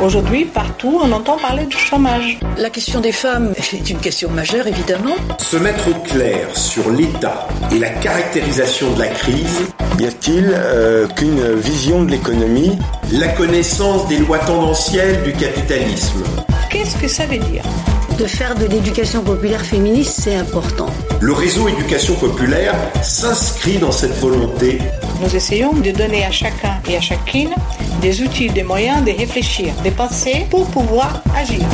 Aujourd'hui, partout, on entend parler du chômage. La question des femmes est une question majeure, évidemment. Se mettre au clair sur l'état et la caractérisation de la crise. Y a-t-il euh, qu'une vision de l'économie? La connaissance des lois tendancielles du capitalisme. Qu'est-ce que ça veut dire? De faire de l'éducation populaire féministe, c'est important. Le réseau éducation populaire s'inscrit dans cette volonté. Nous essayons de donner à chacun et à chacune des outils, des moyens de réfléchir, de penser pour pouvoir agir.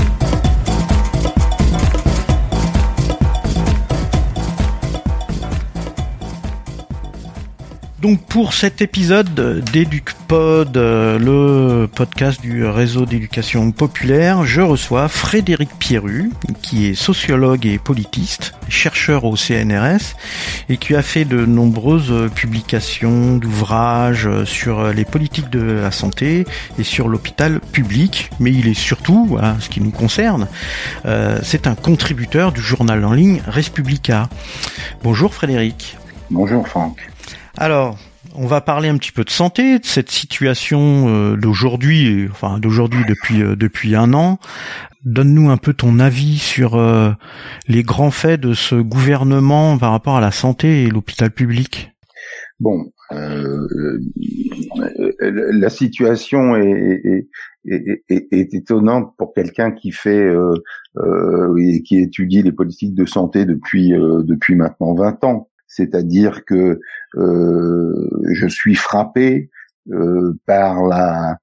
Donc pour cet épisode d'EducPod, euh, le podcast du réseau d'éducation populaire, je reçois Frédéric Pierru, qui est sociologue et politiste, chercheur au CNRS, et qui a fait de nombreuses publications d'ouvrages sur les politiques de la santé et sur l'hôpital public. Mais il est surtout, à ce qui nous concerne, euh, c'est un contributeur du journal en ligne Respublica. Bonjour Frédéric. Bonjour Franck. Alors, on va parler un petit peu de santé, de cette situation euh, d'aujourd'hui, enfin d'aujourd'hui depuis euh, depuis un an. Donne-nous un peu ton avis sur euh, les grands faits de ce gouvernement par rapport à la santé et l'hôpital public. Bon, la situation est, est, étonnante pour quelqu'un qui fait et qui étudie les politiques de santé depuis depuis maintenant 20 ans c'est-à-dire que euh, je suis frappé euh, par la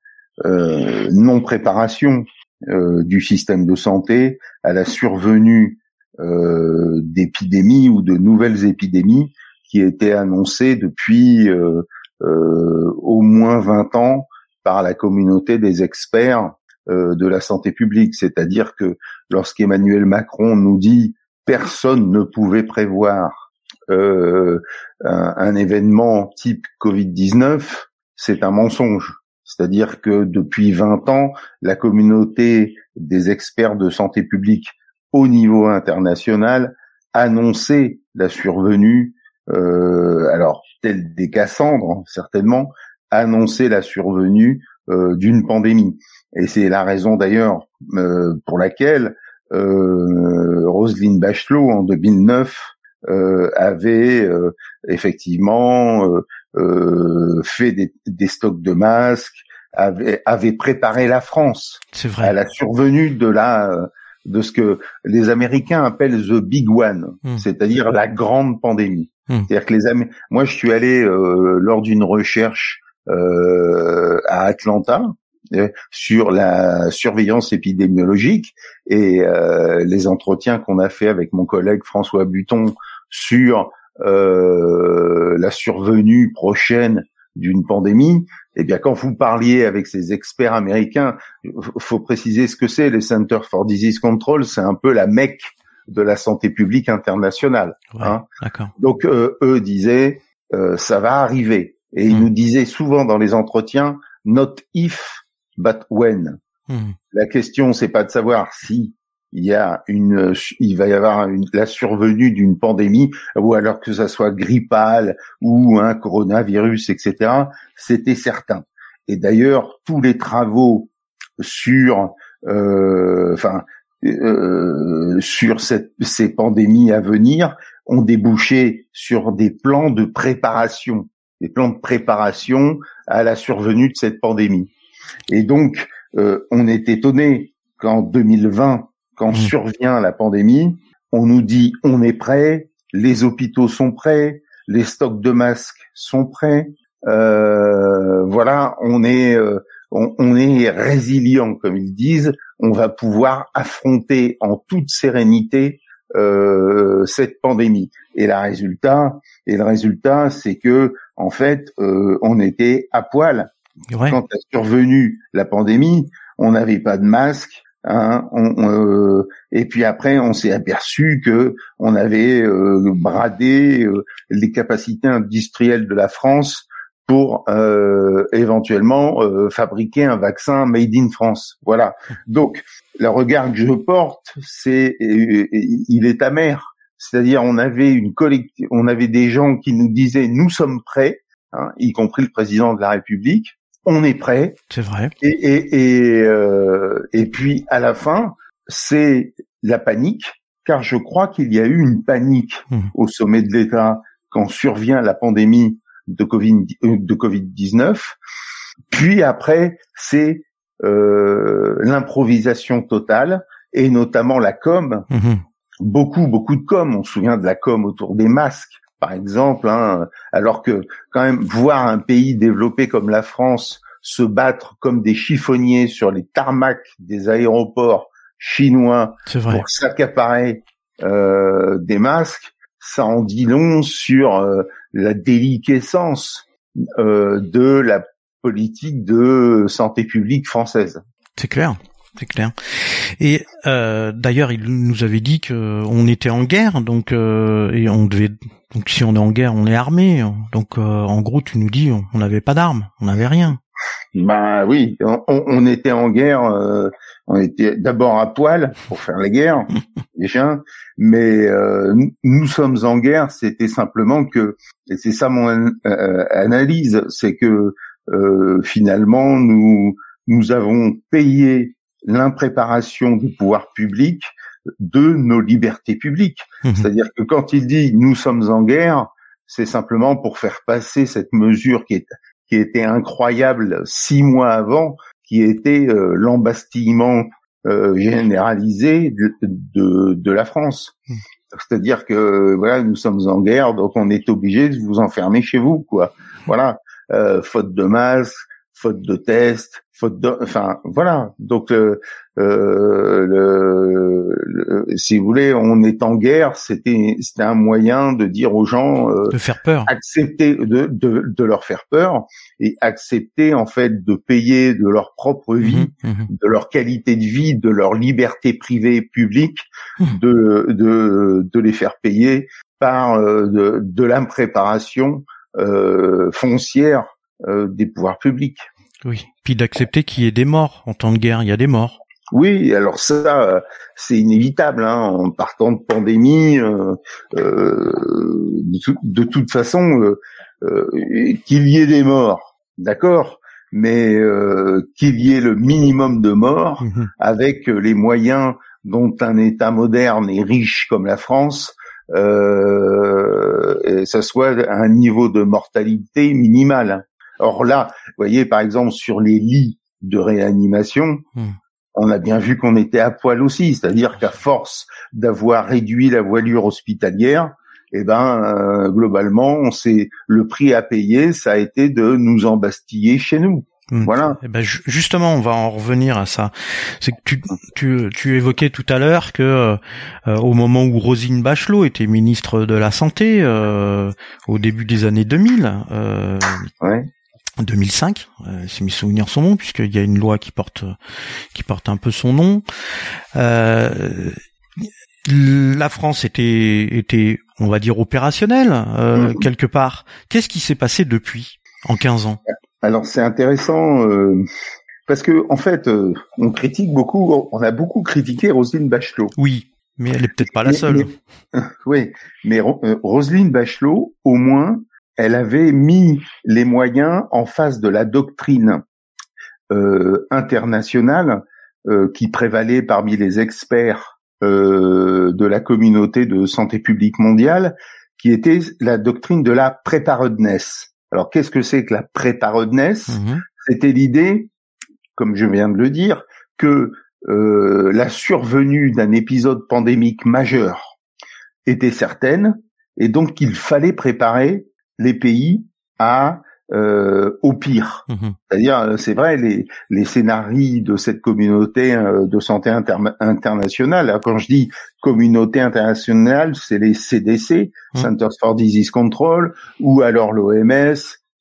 euh, non préparation du système de santé à la survenue d'épidémies ou de nouvelles épidémies qui étaient annoncées depuis au moins 20 ans par la communauté des experts de la santé publique. C'est-à-dire que lorsqu'Emmanuel Macron nous dit personne ne pouvait prévoir euh, un, événement type Covid-19, c'est un mensonge. C'est-à-dire que depuis 20 ans, la communauté des experts de santé publique au niveau international annonçait la survenue, euh, alors tel des Cassandres certainement, annonçait la survenue euh, d'une pandémie. Et c'est la raison d'ailleurs euh, pour laquelle euh, Roselyne Bachelot en 2009 euh, avait euh, effectivement euh, fait des, des, stocks de masques, avait, avait préparé la France vrai. à la survenue de la de ce que les Américains appellent the big one, hmm. c'est-à-dire la grande pandémie. Hmm. C'est-à-dire que les Am moi je suis allé euh, lors d'une recherche euh, à Atlanta sur la surveillance épidémiologique et euh, les entretiens qu'on a fait avec mon collègue François Buton sur euh, la survenue prochaine d'une pandémie, eh bien, quand vous parliez avec ces experts américains, faut préciser ce que c'est. Les Centers for Disease Control, c'est un peu la mecque de la santé publique internationale. hein. Donc, euh, eux disaient, euh, ça va arriver. Et ils hmm. nous disaient souvent dans les entretiens, not if, but when. Hmm. La question, c'est pas de savoir si, il y a une, il va y avoir une, la survenue d'une pandémie, ou alors que ça soit grippal ou un coronavirus, etc. C'était certain. Et d'ailleurs, tous les travaux sur, euh, enfin, euh, sur cette, ces pandémies à venir ont débouché sur des plans de préparation, des plans de préparation à la survenue de cette pandémie. Et donc, euh, on est étonné qu'en 2020, quand mmh. survient la pandémie, on nous dit on est prêt, les hôpitaux sont prêts, les stocks de masques sont prêts. Euh, voilà, on est euh, on, est résilient comme ils disent. On va pouvoir affronter en toute sérénité euh, cette pandémie. Et la résultat, et le résultat, c'est que en fait, on était à poil quand a survenu la pandémie? On n'avait pas de masque, Hein, euh, et puis après, on s'est aperçu que on avait euh, bradé euh, les capacités industrielles de la France pour éventuellement fabriquer un vaccin made in France. Voilà. Donc, le regard que je porte, c'est, il est amer. C'est-à-dire, on avait une on avait des gens qui nous disaient, nous sommes prêts, hein, y compris le président de la République, on est prêt. C'est vrai. Et et et, euh, et puis à la fin, c'est la panique, car je crois qu'il y a eu une panique Mmh. au sommet de l'État quand survient la pandémie de Covid euh, de Covid 19. Puis après, c'est euh, l'improvisation totale et notamment la com. Mhm. Beaucoup beaucoup de com. On se souvient de la com autour des masques, par exemple. Hein, alors que quand même voir un pays développé comme la France se battre comme des chiffonniers sur les tarmacs des aéroports chinois pour s'accaparer euh, des masques, ça en dit long sur euh, la déliquescence euh, de la politique de santé publique française. C'est clair. C'est clair. Et euh, d'ailleurs, il nous avait dit que on était en guerre, donc euh, et on devait. Donc si on est en guerre, on est armé. Donc euh, en gros, tu nous dis, on n'avait pas d'armes, on n'avait rien. Ben oui, on, on était en guerre, euh, on était d'abord à poil pour faire la guerre, déjà, mais euh, nous, sommes en guerre, c'était simplement que, et c'est ça mon an- euh, analyse, c'est que euh, finalement nous nous avons payé l'impréparation du pouvoir public de nos libertés publiques. Mhm. C'est-à-dire que quand il dit nous sommes en guerre, c'est simplement pour faire passer cette mesure qui est qui était incroyable six mois avant, qui était euh, l'embastillement euh, généralisé de, de, de la France. Mm. C'est-à-dire que voilà, nous sommes en guerre, donc on est obligé de vous enfermer chez vous, quoi. Voilà, Euh, faute de masque, faute de test, faute de, enfin voilà. Donc euh, euh, le, le- si vous voulez, on est en guerre. C'était c'était un moyen de dire aux gens euh, De faire peur. accepter de, de, de leur faire peur et accepter en fait de payer de leur propre vie, Mhm, mhm. de leur qualité de vie, de leur liberté privée publique, Mhm. de, de, de les faire payer par euh, de, de l'impréparation euh, foncière des pouvoirs publics. Oui. Puis d'accepter qu'il y ait des morts en temps de guerre. Il y a des morts. Oui, alors ça, euh, c'est inévitable. Hein, en partant de pandémie, euh, euh, de, tout- de toute façon, euh, euh, qu'il y ait des morts, d'accord, mais euh, qu'il y ait le minimum de morts Mhm. avec euh, les moyens dont un État moderne et riche comme la France, euh, et ça soit un niveau de mortalité minimal. Or là, vous voyez, par exemple, sur les lits de réanimation, Hmm. on a bien vu qu'on était à poil aussi, c'est-à-dire qu'à force d'avoir réduit la voilure hospitalière, eh ben, euh, globalement, on s'est le prix à payer, ça a été de nous embastiller chez nous. Mm. Voilà. Eh ben ju- justement, on va en revenir à ça. C'est que tu, tu, tu évoquais tout à l'heure que euh, au moment où Rosine Bachelot était ministre de la santé, euh, au début des années 2000, euh, Ouais. 2005, euh, si mes souvenirs sont bons, puisqu'il y a une loi qui porte qui porte un peu son nom. Euh, la France était était, on va dire, opérationnelle euh, Mhm. quelque part. Qu'est-ce qui s'est passé depuis en 15 ans? Alors c'est intéressant euh, parce que en fait, euh, on critique beaucoup, on a beaucoup critiqué Roselyne Bachelot. Oui, mais elle est peut-être pas la Mais- seule. mais- oui, mais Ro- euh, Roselyne Bachelot, au moins, elle avait mis les moyens en face de la doctrine euh, internationale euh, qui prévalait parmi les experts euh, de la communauté de santé publique mondiale, qui était la doctrine de la preparedness. Alors, qu'est-ce que c'est que la preparedness Mhm. C'était l'idée, comme je viens de le dire, que euh, la survenue d'un épisode pandémique majeur était certaine et donc qu'il fallait préparer les pays à euh, au pire. Mhm. C'est-à-dire, euh, c'est vrai, les, les scénarios de cette communauté euh, de santé inter- internationale, alors quand je dis communauté internationale, c'est les CDC, Mhm. Centers for Disease Control, ou alors l'OMS,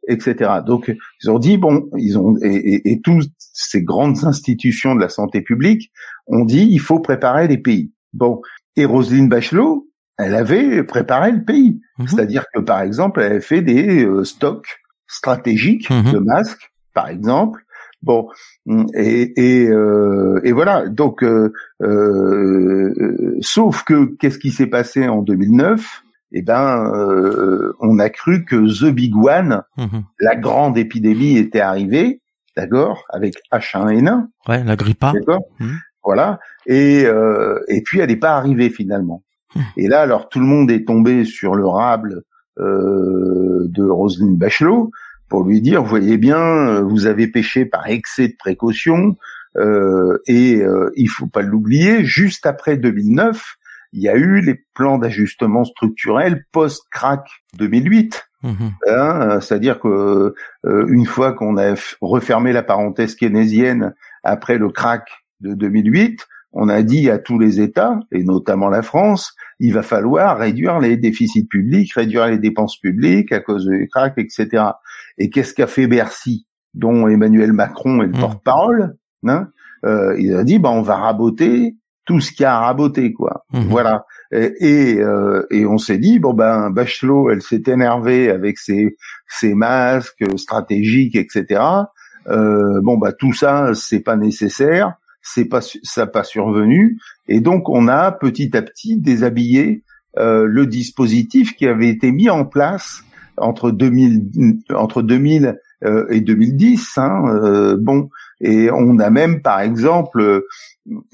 etc. Donc, ils ont dit, bon, ils ont, et, et, et toutes ces grandes institutions de la santé publique ont dit, il faut préparer les pays. Bon, et Roselyne Bachelot, elle avait préparé le pays. Mhm. C'est-à-dire que, par exemple, elle avait fait des euh, stocks stratégiques Mhm. de masques, par exemple. Bon, et, et, euh, et voilà. Donc, euh, euh, sauf que qu'est-ce qui s'est passé en 2009 Eh ben, euh, on a cru que the big one, Mhm. la grande épidémie, était arrivée. d'accord, avec H1N1. Ouais, la grippe A. D'accord? Voilà. Et euh, et puis elle n'est pas arrivée finalement. Et là, alors tout le monde est tombé sur le rable euh, de Roselyne Bachelot pour lui dire, voyez bien, vous avez péché par excès de précaution. Euh, et euh, il faut pas l'oublier, juste après 2009, il y a eu les plans d'ajustement structurel post-crack 2008. Mmh. Hein, C'est-à-dire que euh, une fois qu'on a refermé la parenthèse keynésienne après le crack de 2008, on a dit à tous les États, et notamment la France, il va falloir réduire les déficits publics, réduire les dépenses publiques à cause du crack, etc. Et qu'est-ce qu'a fait Bercy, dont Emmanuel Macron est le mmh. porte-parole hein euh, Il a dit, bah, on va raboter tout ce qu'il y a à raboter, quoi. Mmh. Voilà. Et, euh, et, on s'est dit bon ben Bachelot, elle s'est énervée avec ses, ses masques stratégiques, etc. Euh, bon bah tout ça c'est pas nécessaire, c'est pas ça pas survenu, et donc on a petit à petit déshabillé euh, le dispositif qui avait été mis en place entre 2000 entre 2000 euh, et 2010. Hein, euh, bon, et on a même par exemple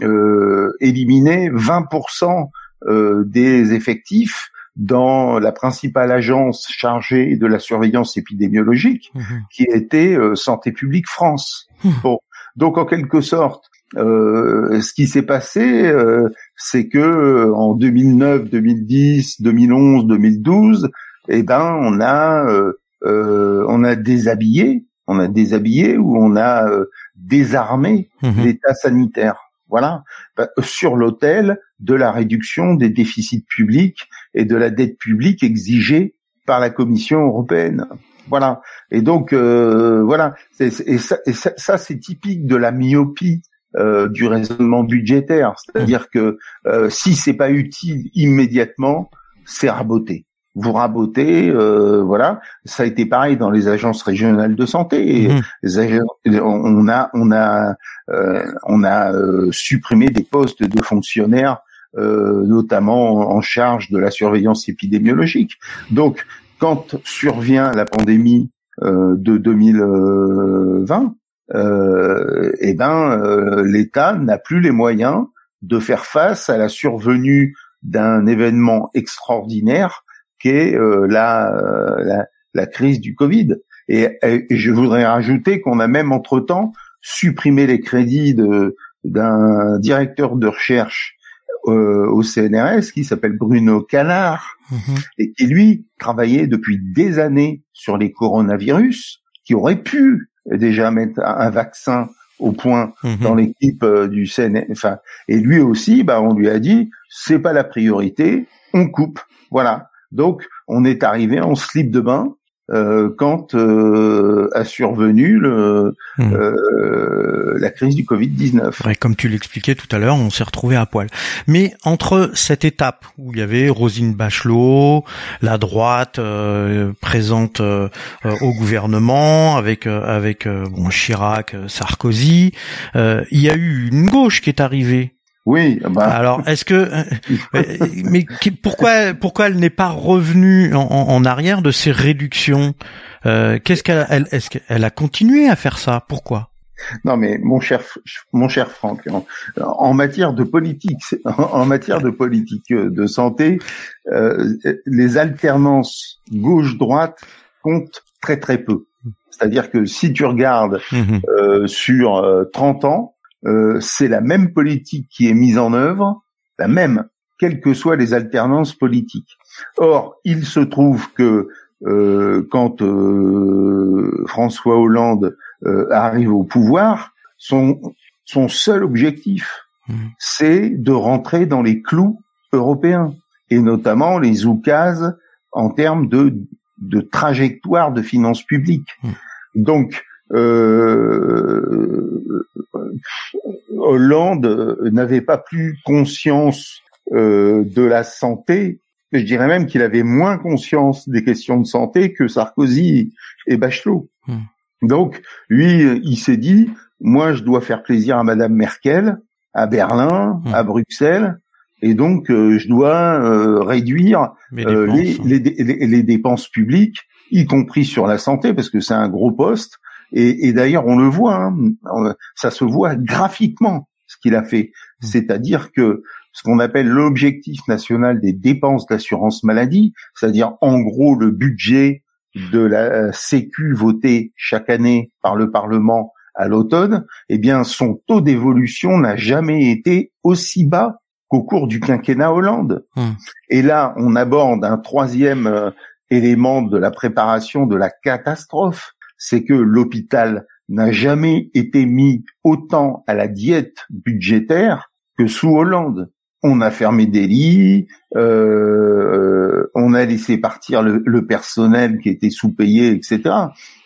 euh, éliminé 20% euh, des effectifs dans la principale agence chargée de la surveillance épidémiologique, mmh qui était Santé publique France. Mmh. Bon, donc en quelque sorte, euh, ce qui s'est passé, c'est que en 2009, 2010, 2011, 2012, eh ben on a on a déshabillé, on a déshabillé ou on a désarmé mmh l'État sanitaire. Voilà, bah, sur l'autel de la réduction des déficits publics et de la dette publique exigée par la Commission européenne. Voilà. Et donc euh, voilà. Et, ça, ça, c'est typique de la myopie euh, du raisonnement budgétaire. C'est-à-dire que euh, si c'est pas utile immédiatement, c'est raboté vous rabotez, euh, voilà. Ça a été pareil dans les agences régionales de santé. Mhm. on a, on a, euh, on a euh, supprimé des postes de fonctionnaires, notamment en charge de la surveillance épidémiologique. Donc, quand survient la pandémie de 2020, eh ben, l'État n'a plus les moyens de faire face à la survenue d'un événement extraordinaire qu'est euh, la, euh, la, la, crise du Covid. Et, je voudrais rajouter qu'on a même entre-temps supprimé les crédits de d'un directeur de recherche euh, au CNRS qui s'appelle Bruno Canard mm-hmm. et qui lui travaillait depuis des années sur les coronavirus qui aurait pu déjà mettre un vaccin au point mm-hmm. dans l'équipe du CNRS. Enfin, et lui aussi, bah, on lui a dit, c'est pas la priorité, on coupe. Voilà. Donc, on est arrivé en slip de bain euh, quand euh, a survenu le, hmm. euh, la crise du Covid-19. comme tu l'expliquais tout à l'heure, on s'est retrouvé à poil. Mais entre cette étape où il y avait Rosine Bachelot, la droite présente au gouvernement avec avec bon Chirac, Sarkozy, il y a eu une gauche qui est arrivée oui. Bah. Alors, est-ce que, euh, euh, mais pourquoi, pourquoi elle n'est pas revenue en, en, arrière de ces réductions euh, Qu'est-ce qu'elle, elle, est-ce qu'elle a continué à faire ça? Pourquoi? Non mais mon cher mon cher Franck, en, matière de politique, en, matière de politique de santé, euh, les alternances gauche-droite comptent très très peu. C'est-à-dire que si tu regardes mmh euh, sur 30 ans, euh, c'est la même politique qui est mise en œuvre, la même, quelles que soient les alternances politiques. Or, il se trouve que euh, quand euh, François Hollande arrive au pouvoir, son, son seul objectif, mmh. c'est de rentrer dans les clous européens, et notamment les oukases en termes de, de trajectoire de finances publiques. Mmh. Donc, Hollande n'avait pas plus conscience euh, de la santé. Je dirais même qu'il avait moins conscience des questions de santé que Sarkozy et Bachelot. Hmm. Donc, lui, il s'est dit, moi, je dois faire plaisir à Madame Merkel, à Berlin, hmm. à Bruxelles, et donc euh, je dois euh, réduire les, les, les, les, dépenses publiques, y compris sur la santé, parce que c'est un gros poste, Et, et d'ailleurs, on le voit, hein, ça se voit graphiquement ce qu'il a fait. Mmh. C'est-à-dire que ce qu'on appelle l'objectif national des dépenses d'assurance maladie, c'est-à-dire en gros le budget de la Sécu voté chaque année par le Parlement à l'automne, eh bien son taux d'évolution n'a jamais été aussi bas qu'au cours du quinquennat Hollande. Mmh. Et là, on aborde un troisième euh, élément de la préparation de la catastrophe, c'est que l'hôpital n'a jamais été mis autant à la diète budgétaire que sous Hollande. On a fermé des lits, euh, on a laissé partir le, personnel qui était sous-payé, etc.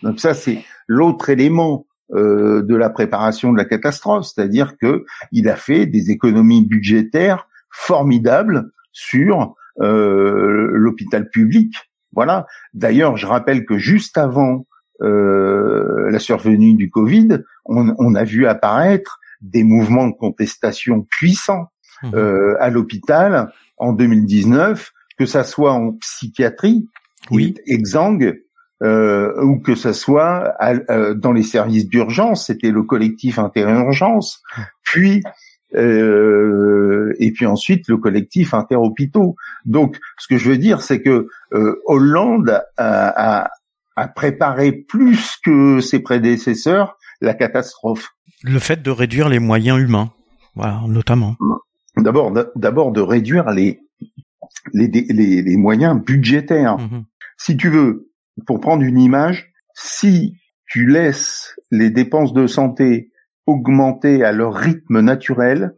Donc ça, c'est l'autre élément euh, de la préparation de la catastrophe, c'est-à-dire que il a fait des économies budgétaires formidables sur euh, l'hôpital public. Voilà. D'ailleurs, je rappelle que juste avant la survenue du Covid, on, on, a vu apparaître des mouvements de contestation puissants mmh. euh, à l'hôpital en 2019, que ça soit en psychiatrie, oui, exsangue, euh, ou que ça soit euh, dans les services d'urgence, c'était le collectif interurgence, puis euh, et puis ensuite le collectif interhôpitaux. Donc, ce que je veux dire, c'est que euh, Hollande a, a, a, préparé plus que ses prédécesseurs la catastrophe. Le fait de réduire les moyens humains, voilà, notamment. D'abord, d'abord de réduire les les, les, les moyens budgétaires. Mmh si tu veux, pour prendre une image, si tu laisses les dépenses de santé augmenter à leur rythme naturel,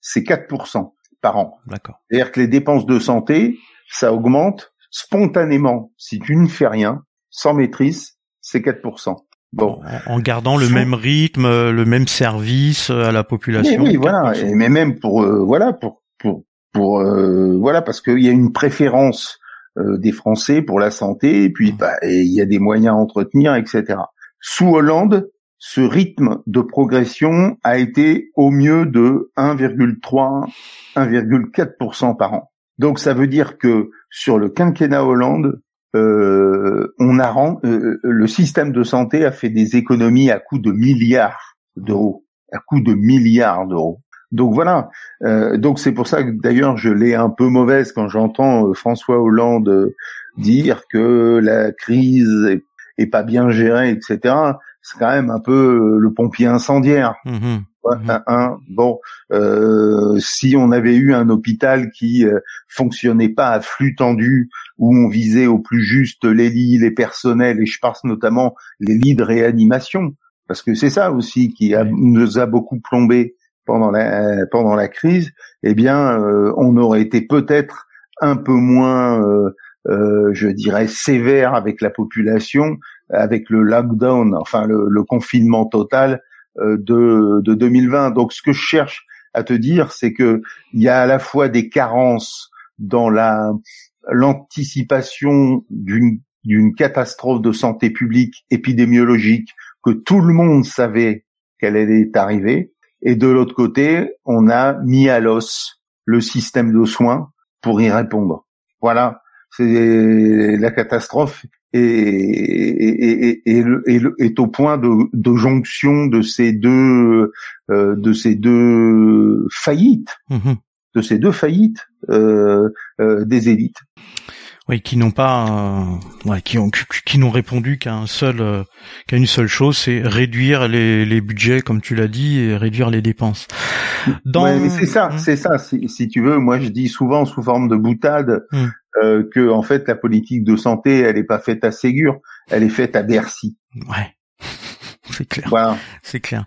c'est 4% par an. D'accord. C'est-à-dire que les dépenses de santé, ça augmente spontanément. Si tu ne fais rien, sans maîtrise, c'est 4%. Bon, en gardant le même rythme, le même service à la population. Oui, voilà, mais même pour euh, voilà pour pour pour euh, voilà parce qu'il y a une préférence euh, des Français pour la santé, et puis mmh. bah, il y a des moyens à entretenir, etc. Sous Hollande, ce rythme de progression a été au mieux de 1,3, 1,4% par an. Donc ça veut dire que sur le quinquennat Hollande, euh, on a rend, euh, le système de santé a fait des économies à coût de milliards d'euros, à coût de milliards d'euros. Donc voilà. Euh, donc c'est pour ça que d'ailleurs je l'ai un peu mauvaise quand j'entends François Hollande dire que la crise est pas bien gérée, etc c'est quand même un peu euh, le pompier incendiaire. Mmh mmh bon, euh, si on avait eu un hôpital qui euh, fonctionnait pas à flux tendu, où on visait au plus juste les lits, les personnels, et je pense notamment les lits de réanimation, parce que c'est ça aussi qui nous a beaucoup plombé pendant la pendant la crise. Eh bien, on aurait été peut-être un peu moins, je dirais, sévère avec la population avec le lockdown, enfin le, confinement total euh, de, de 2020. Donc ce que je cherche à te dire, c'est que il y a à la fois des carences dans la l'anticipation d'une d'une catastrophe de santé publique épidémiologique que tout le monde savait qu'elle allait arriver, et de l'autre côté, on a mis à l'os le système de soins pour y répondre. Voilà, c'est la catastrophe et, et, est au point de, de, jonction de ces deux euh, de ces deux faillites, mmh de ces deux faillites euh, euh, des élites. Oui, qui n'ont pas, ouais, qui ont, qui n'ont répondu qu'à un seul, qu'à une seule chose, c'est réduire les, les budgets, comme tu l'as dit, et réduire les dépenses. Dans... c'est ça, mmh. c'est ça. Si, si, tu veux, moi je dis souvent sous forme de boutade, mmh euh, que en fait la politique de santé elle est pas faite à Ségur, elle est faite à Bercy. Ouais. C'est clair. Voilà. C'est clair.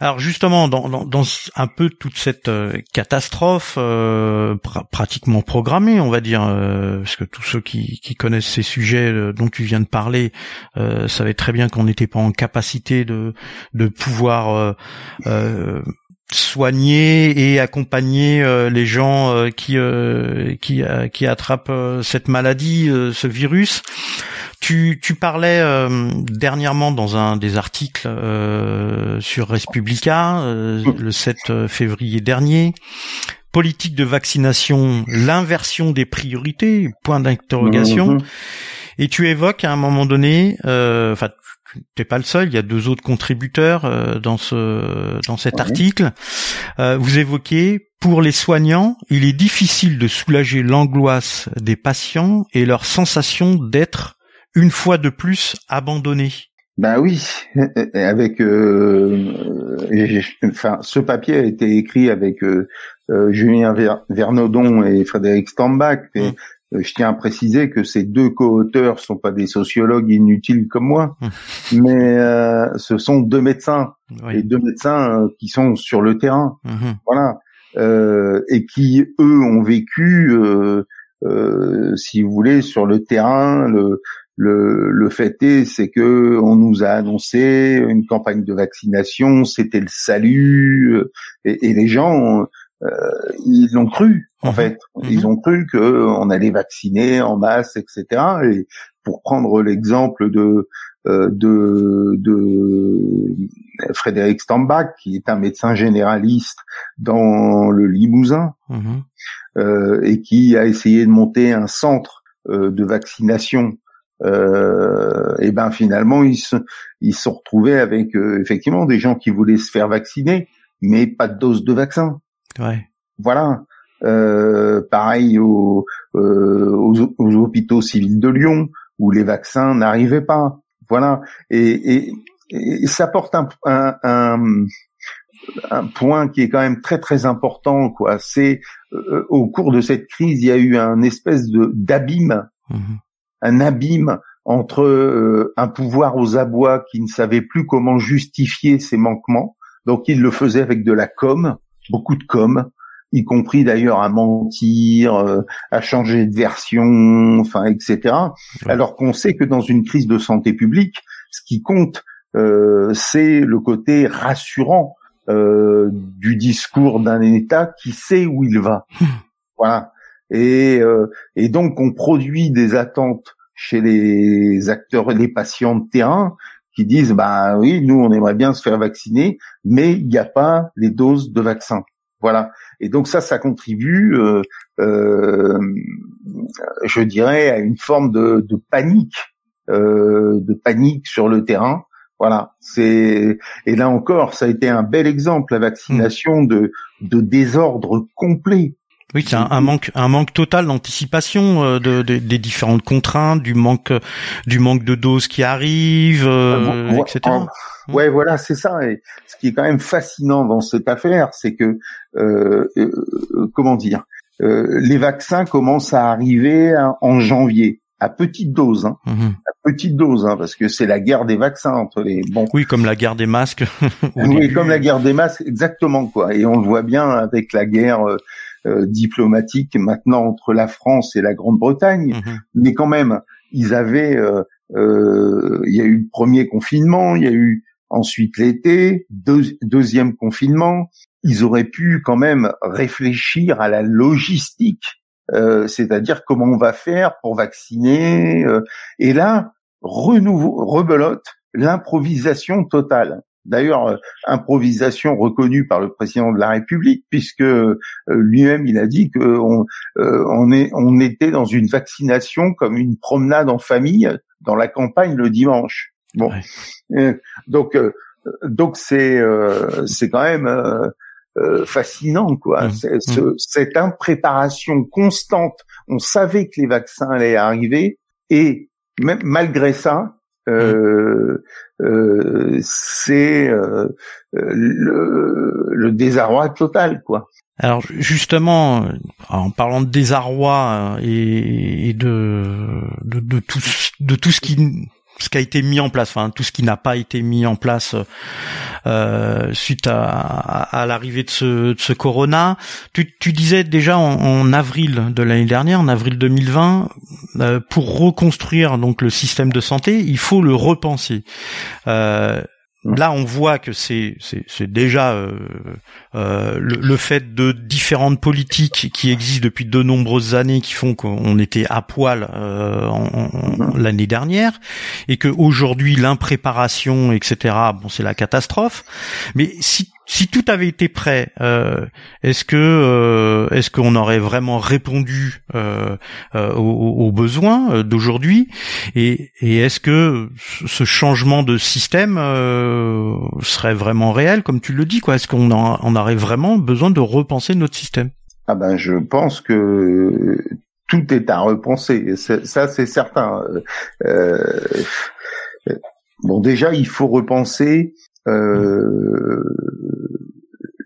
Alors justement, dans, dans, dans, un peu toute cette euh, catastrophe euh, pratiquement programmée, on va dire, euh, parce que tous ceux qui, qui connaissent ces sujets euh, dont tu viens de parler savaient très bien qu'on n'était pas en capacité de, de pouvoir soigner et accompagner euh, les gens euh, qui euh, qui qui attrapent cette maladie, ce virus. Tu, tu parlais dernièrement dans un des articles sur Respublica le 7 février dernier politique de vaccination, l'inversion des priorités, point d'interrogation. Mm-hmm. Et tu évoques à un moment donné, enfin t'es pas le seul. Il y a deux autres contributeurs euh, dans ce dans cet article. Euh, vous évoquez pour les soignants, il est difficile de soulager l'angoisse des patients et leur sensation d'être une fois de plus abandonnés. Ben oui, avec euh, enfin ce papier a été écrit avec euh, Julien Vernodon et Frédéric Stambach. Et, mmh. Euh, je tiens à préciser que ces deux co-auteurs sont pas des sociologues inutiles comme moi, hum. mais euh, ce sont deux médecins et deux médecins euh, qui sont sur le terrain, hum. voilà, et qui eux ont vécu, si vous voulez, sur le terrain. Le, le, le fait est, c'est que on nous a annoncé une campagne de vaccination, c'était le salut, et, et les gens euh, ils l'ont cru en mhm. fait. Ils mhm. ont cru que on allait vacciner en masse, etc. Et pour prendre l'exemple de euh, de, de Frédéric Stambach, qui est un médecin généraliste dans le Limousin mhm. euh, et qui a essayé de monter un centre euh, de vaccination. Euh, et ben finalement ils se ils sont retrouvés avec effectivement des gens qui voulaient se faire vacciner, mais pas de dose de vaccin. Ouais. Voilà. Euh, pareil aux, euh, aux, hôpitaux civils de Lyon où les vaccins n'arrivaient pas. Voilà. Et, et, ça porte un, un, un, point qui est quand même très très important. Quoi. C'est euh, au cours de cette crise, il y a eu un espèce de d'abîme, mhm. un abîme entre euh, un pouvoir aux abois qui ne savait plus comment justifier ses manquements. Donc il le faisait avec de la com beaucoup de com, y compris d'ailleurs à mentir, euh, à changer de version, enfin, etc. Alors qu'on sait que dans une crise de santé publique, ce qui compte, euh, c'est le côté rassurant euh, du discours d'un État qui sait où il va. Voilà. Et, et donc on produit des attentes chez les acteurs et les patients de terrain qui disent bah oui, nous on aimerait bien se faire vacciner, mais il n'y a pas les doses de vaccin. Voilà. Et donc ça, ça contribue, euh, euh, je dirais, à une forme de, de panique, euh, de panique sur le terrain. Voilà. C'est et là encore, ça a été un bel exemple la vaccination de de désordre complet. Oui, c'est un, manque, un manque total d'anticipation euh, de, des différentes contraintes, du manque, du manque de doses qui arrivent, euh, etc. ouais, voilà, c'est ça. Et ce qui est quand même fascinant dans cette affaire, c'est que, euh, comment dire, les vaccins commencent à arriver en janvier à petite dose, hein, mhm. à petite dose, hein, parce que c'est la guerre des vaccins entre les bons. Oui, comme la guerre des masques. oui, comme la guerre des masques, exactement quoi. Et on le voit bien avec la guerre euh, diplomatique maintenant entre la France et la Grande-Bretagne, mhm. mais quand même, ils avaient, euh, euh, il y a eu le premier confinement, il y a eu ensuite l'été, deuxième confinement, ils auraient pu quand même réfléchir à la logistique, c'est-à-dire comment on va faire pour vacciner. et là, renouveau, rebelote, l'improvisation totale. D'ailleurs, euh, improvisation reconnue par le président de la République, puisque euh, lui-même il a dit qu'on euh, on est, on était dans une vaccination comme une promenade en famille dans la campagne le dimanche. Bon, donc donc c'est c'est quand même fascinant quoi. Mmh. Mmh. cette impréparation constante. On savait que les vaccins allaient arriver et même malgré ça, euh, euh, c'est euh, le, le, désarroi total, quoi. Alors justement, en parlant de désarroi et, de, de, de tout de tout ce qui ce qui a été mis en place, enfin tout ce qui n'a pas été mis en place euh, suite à, à, l'arrivée de ce, de ce corona. Tu, tu disais déjà en, en avril de l'année dernière, en avril 2020, euh, pour reconstruire donc le système de santé, il faut le repenser. Euh, Là, on voit que c'est c'est déjà euh, euh, le, fait de différentes politiques qui existent depuis de nombreuses années qui font qu'on était à poil euh, l'année dernière et que aujourd'hui l'impréparation etc. Bon, c'est la catastrophe. Mais si si tout avait été prêt, euh, est-ce que euh, est-ce qu'on aurait vraiment répondu euh, aux, besoins d'aujourd'hui? Et, est-ce que ce changement de système serait vraiment réel, comme tu le dis, quoi? Est-ce qu'on on aurait vraiment besoin de repenser notre système? Ah ben, je pense que tout est à repenser. Ça, c'est certain. bon, déjà, il faut repenser euh,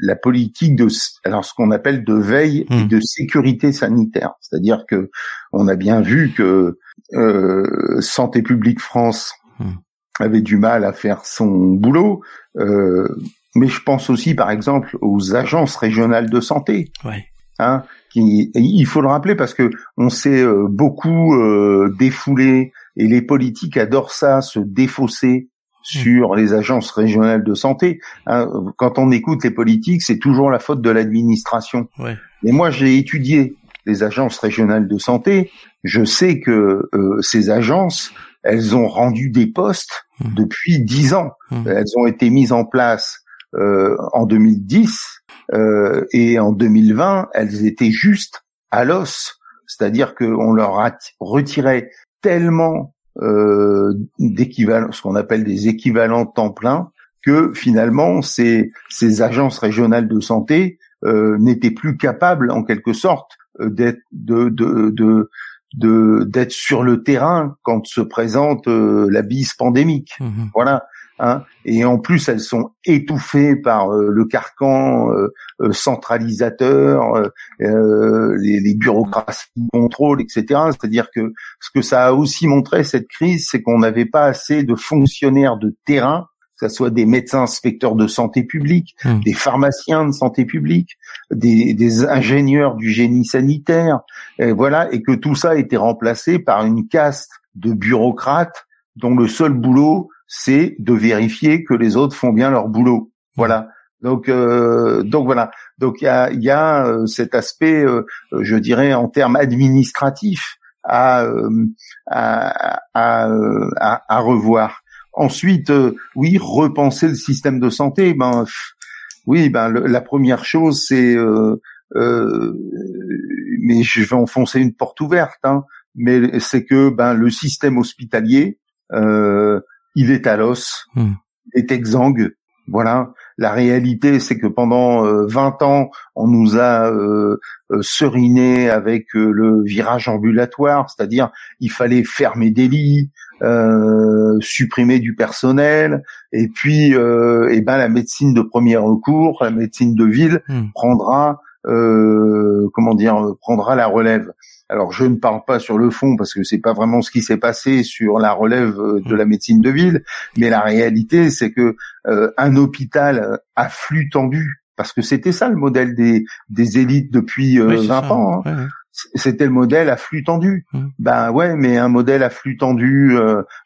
la politique de alors ce qu'on appelle de veille et hmm. de sécurité sanitaire, c'est-à-dire que on a bien vu que euh, Santé publique France hmm. avait du mal à faire son boulot, euh, mais je pense aussi par exemple aux agences régionales de santé. Ouais. Hein, qui, il faut le rappeler parce que on s'est euh, beaucoup euh, défoulé et les politiques adorent ça, se défausser sur les agences régionales de santé. Hein, quand on écoute les politiques, c'est toujours la faute de l'administration. Ouais. Et moi, j'ai étudié les agences régionales de santé. Je sais que euh, ces agences, elles ont rendu des postes mmh. depuis dix ans. Mmh. Elles ont été mises en place euh, en 2010 euh, et en 2020, elles étaient juste à l'os. C'est-à-dire qu'on leur a retiré tellement d'équivalent, ce qu'on appelle des équivalents temps plein, que finalement ces, ces agences régionales de santé euh, n'étaient plus capables, en quelque sorte, euh, d'être de, de, de, de d'être sur le terrain quand se présente euh, la bise pandémique. Mmh voilà. Hein. et en plus, elles sont étouffées par euh, le carcan euh, euh, centralisateur, les, les, bureaucraties de contrôle, etc. C'est-à-dire que ce que ça a aussi montré cette crise, c'est qu'on n'avait pas assez de fonctionnaires de terrain que ce soit des médecins inspecteurs de santé publique, mmh. des pharmaciens de santé publique, des, des, ingénieurs du génie sanitaire, et voilà, et que tout ça a été remplacé par une caste de bureaucrates dont le seul boulot c'est de vérifier que les autres font bien leur boulot. Voilà. Donc, euh, donc voilà. Donc il y a, y a euh, cet aspect, euh, je dirais, en termes administratifs à, à, à, à, revoir. Ensuite, oui, repenser le système de santé. Ben, oui, ben la première chose, c'est, mais je vais enfoncer une porte ouverte, hein, mais c'est que ben le système hospitalier euh, il est à l'os, hmm. il est exsangue. Voilà. La réalité, c'est que pendant 20 euh, ans, on nous a euh, euh, seriné avec le virage ambulatoire, c'est-à-dire il fallait fermer des lits, supprimer du personnel, et puis, eh ben la médecine de premier recours, la médecine de ville hmm. prendra, comment dire, prendra la relève. Alors je ne parle pas sur le fond parce que c'est pas vraiment ce qui s'est passé sur la relève euh, de la médecine de ville, mais la réalité c'est que euh, un hôpital à flux tendu, parce que c'était ça le modèle des, des élites depuis 20 euh, ans. Hein. C'était le modèle à flux tendu. Mmh. Ben ouais, mais un modèle à flux tendu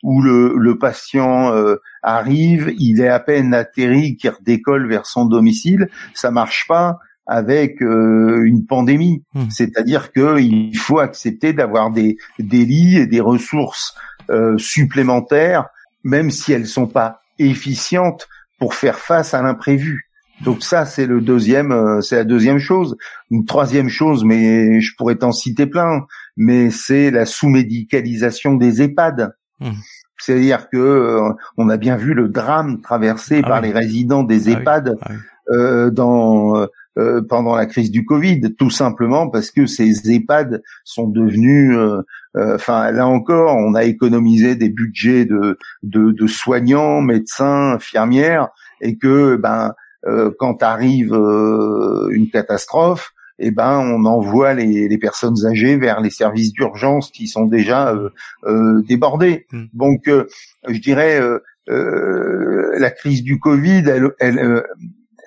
où le, le patient arrive, il est à peine atterri, qui redécolle vers son domicile, ça marche pas avec euh, une pandémie. Hmm. C'est-à-dire qu'il faut accepter d'avoir des, des lits et des ressources euh, supplémentaires, même si elles sont pas efficientes pour faire face à l'imprévu. Donc ça, c'est le deuxième, euh, c'est la deuxième chose. Une troisième chose, mais je pourrais t'en citer plein, mais c'est la sous-médicalisation des EHPAD. Hmm. C'est-à-dire que on a bien vu le drame traversé ah par les résidents des ah EHPAD ah dans euh, pendant la crise du Covid, tout simplement parce que ces EHPAD sont devenus, euh, euh, enfin là encore, on a économisé des budgets de, de, de soignants, médecins, infirmières, et que ben quand arrive une catastrophe, eh ben on envoie les, les, personnes âgées vers les services d'urgence qui sont déjà débordés. Mmh. Donc je dirais la crise du Covid, elle, elle,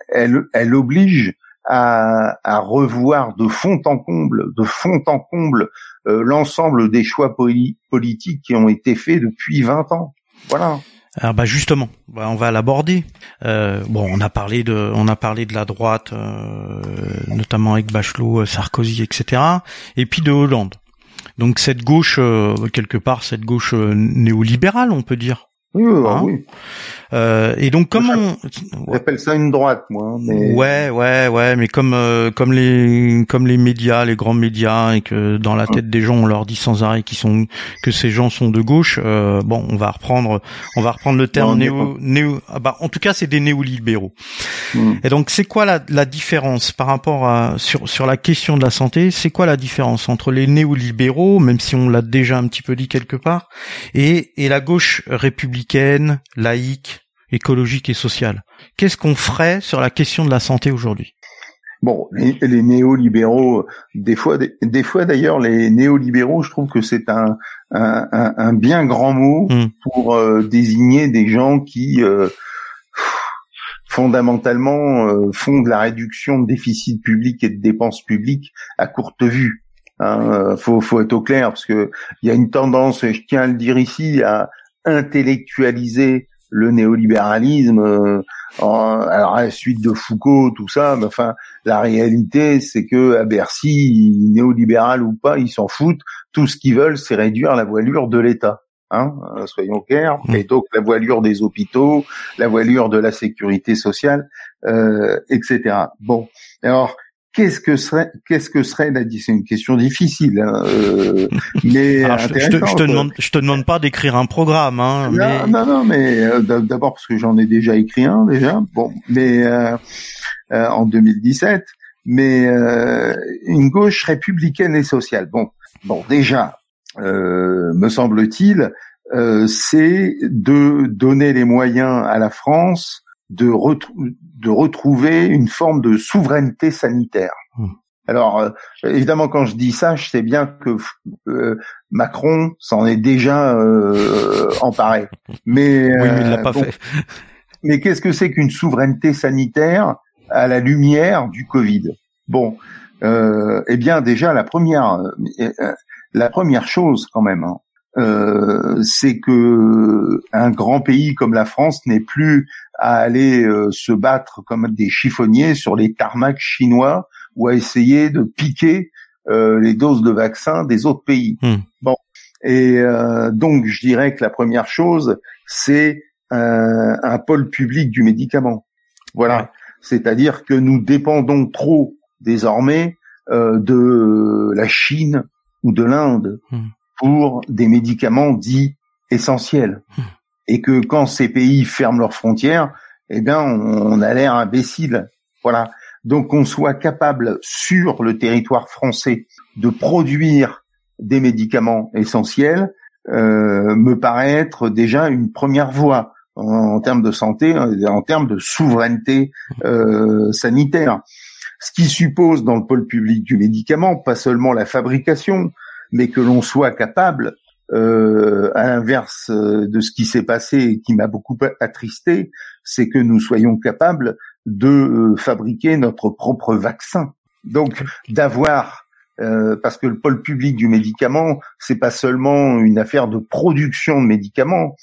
elle, elle oblige à, à, revoir de fond en comble, de fond en comble, euh, l'ensemble des choix politiques qui ont été faits depuis 20 ans. Voilà. Alors bah justement, bah on va l'aborder. Euh, bon, on a parlé de, on a parlé de la droite, euh, notamment avec Bachelot, euh, Sarkozy, etc. Et puis de Hollande. Donc cette gauche, quelque part, cette gauche néolibérale, on peut dire. Oui, hein oui. Euh, et donc comment J'appelle ça une droite, moi. Hein, mais... Ouais, ouais, ouais, mais comme euh, comme les comme les médias, les grands médias, et que dans la tête des gens on leur dit sans arrêt qu'ils sont que ces gens sont de gauche. Euh, bon, on va reprendre on va reprendre le terme néo néo. Ah bah, en tout cas, c'est des néolibéraux. Hmm. Et donc, c'est quoi la, la différence par rapport à sur sur la question de la santé? C'est quoi la différence entre les néolibéraux, même si on l'a déjà un petit peu dit quelque part, et et la gauche républicaine, laïque écologique et sociale. Qu'est-ce qu'on ferait sur la question de la santé aujourd'hui? Bon, les, néolibéraux, des fois, des, fois d'ailleurs, les néolibéraux, je trouve que c'est un, un, bien grand mot hmm. pour euh, désigner des gens qui euh, fondamentalement euh, font de la réduction de déficit public et de dépenses publiques à courte vue. Hein, faut, faut être au clair parce que il y a une tendance, et je tiens à le dire ici, à intellectualiser le néolibéralisme, euh, alors à la suite de Foucault, tout ça, mais enfin, la réalité, c'est que à Bercy, néolibéral ou pas, ils s'en foutent. Tout ce qu'ils veulent, c'est réduire la voilure de l'État. Hein, euh, soyons clairs. Et donc la voilure des hôpitaux, la voilure de la sécurité sociale, euh, etc. Bon, alors qu'est-ce que serait qu'est-ce que serait la c'est une question difficile hein, euh, mais je, te, demande je te demande pas d'écrire un programme hein, non, mais... non non mais euh, d'abord parce que j'en ai déjà écrit un déjà bon mais euh, en 2017 mais une gauche républicaine et sociale. Bon bon déjà me semble-t-il c'est de donner les moyens à la France de, de retrouver une forme de souveraineté sanitaire. Hmm. Alors, euh, évidemment, quand je dis ça, je sais bien que euh, Macron s'en est déjà euh, emparé. Mais, oui, mais il l'a pas fait. Mais qu'est-ce que c'est qu'une souveraineté sanitaire à la lumière du Covid? Bon, eh bien, déjà la première, la première chose quand même, hein, euh, c'est que un grand pays comme la France n'est plus à aller euh, se battre comme des chiffonniers sur les tarmacs chinois ou à essayer de piquer euh, les doses de vaccins des autres pays. Hmm. Bon, et donc je dirais que la première chose, c'est un, un, pôle public du médicament. Voilà, c'est-à-dire que nous dépendons trop désormais de la Chine ou de l'Inde. Hmm pour des médicaments dits essentiels. Hmm. Et que quand ces pays ferment leurs frontières, eh bien, on, a l'air imbécile. Voilà. Donc, qu'on soit capable sur le territoire français de produire des médicaments essentiels euh, me paraît être déjà une première voie en, termes de santé, en termes de souveraineté euh, sanitaire. Ce qui suppose dans le pôle public du médicament, pas seulement la fabrication, mais que l'on soit capable, euh, à l'inverse euh, de ce qui s'est passé et qui m'a beaucoup attristé, c'est que nous soyons capables de euh, fabriquer notre propre vaccin. Donc d'avoir euh, parce que le pôle public du médicament, c'est pas seulement une affaire de production de médicaments,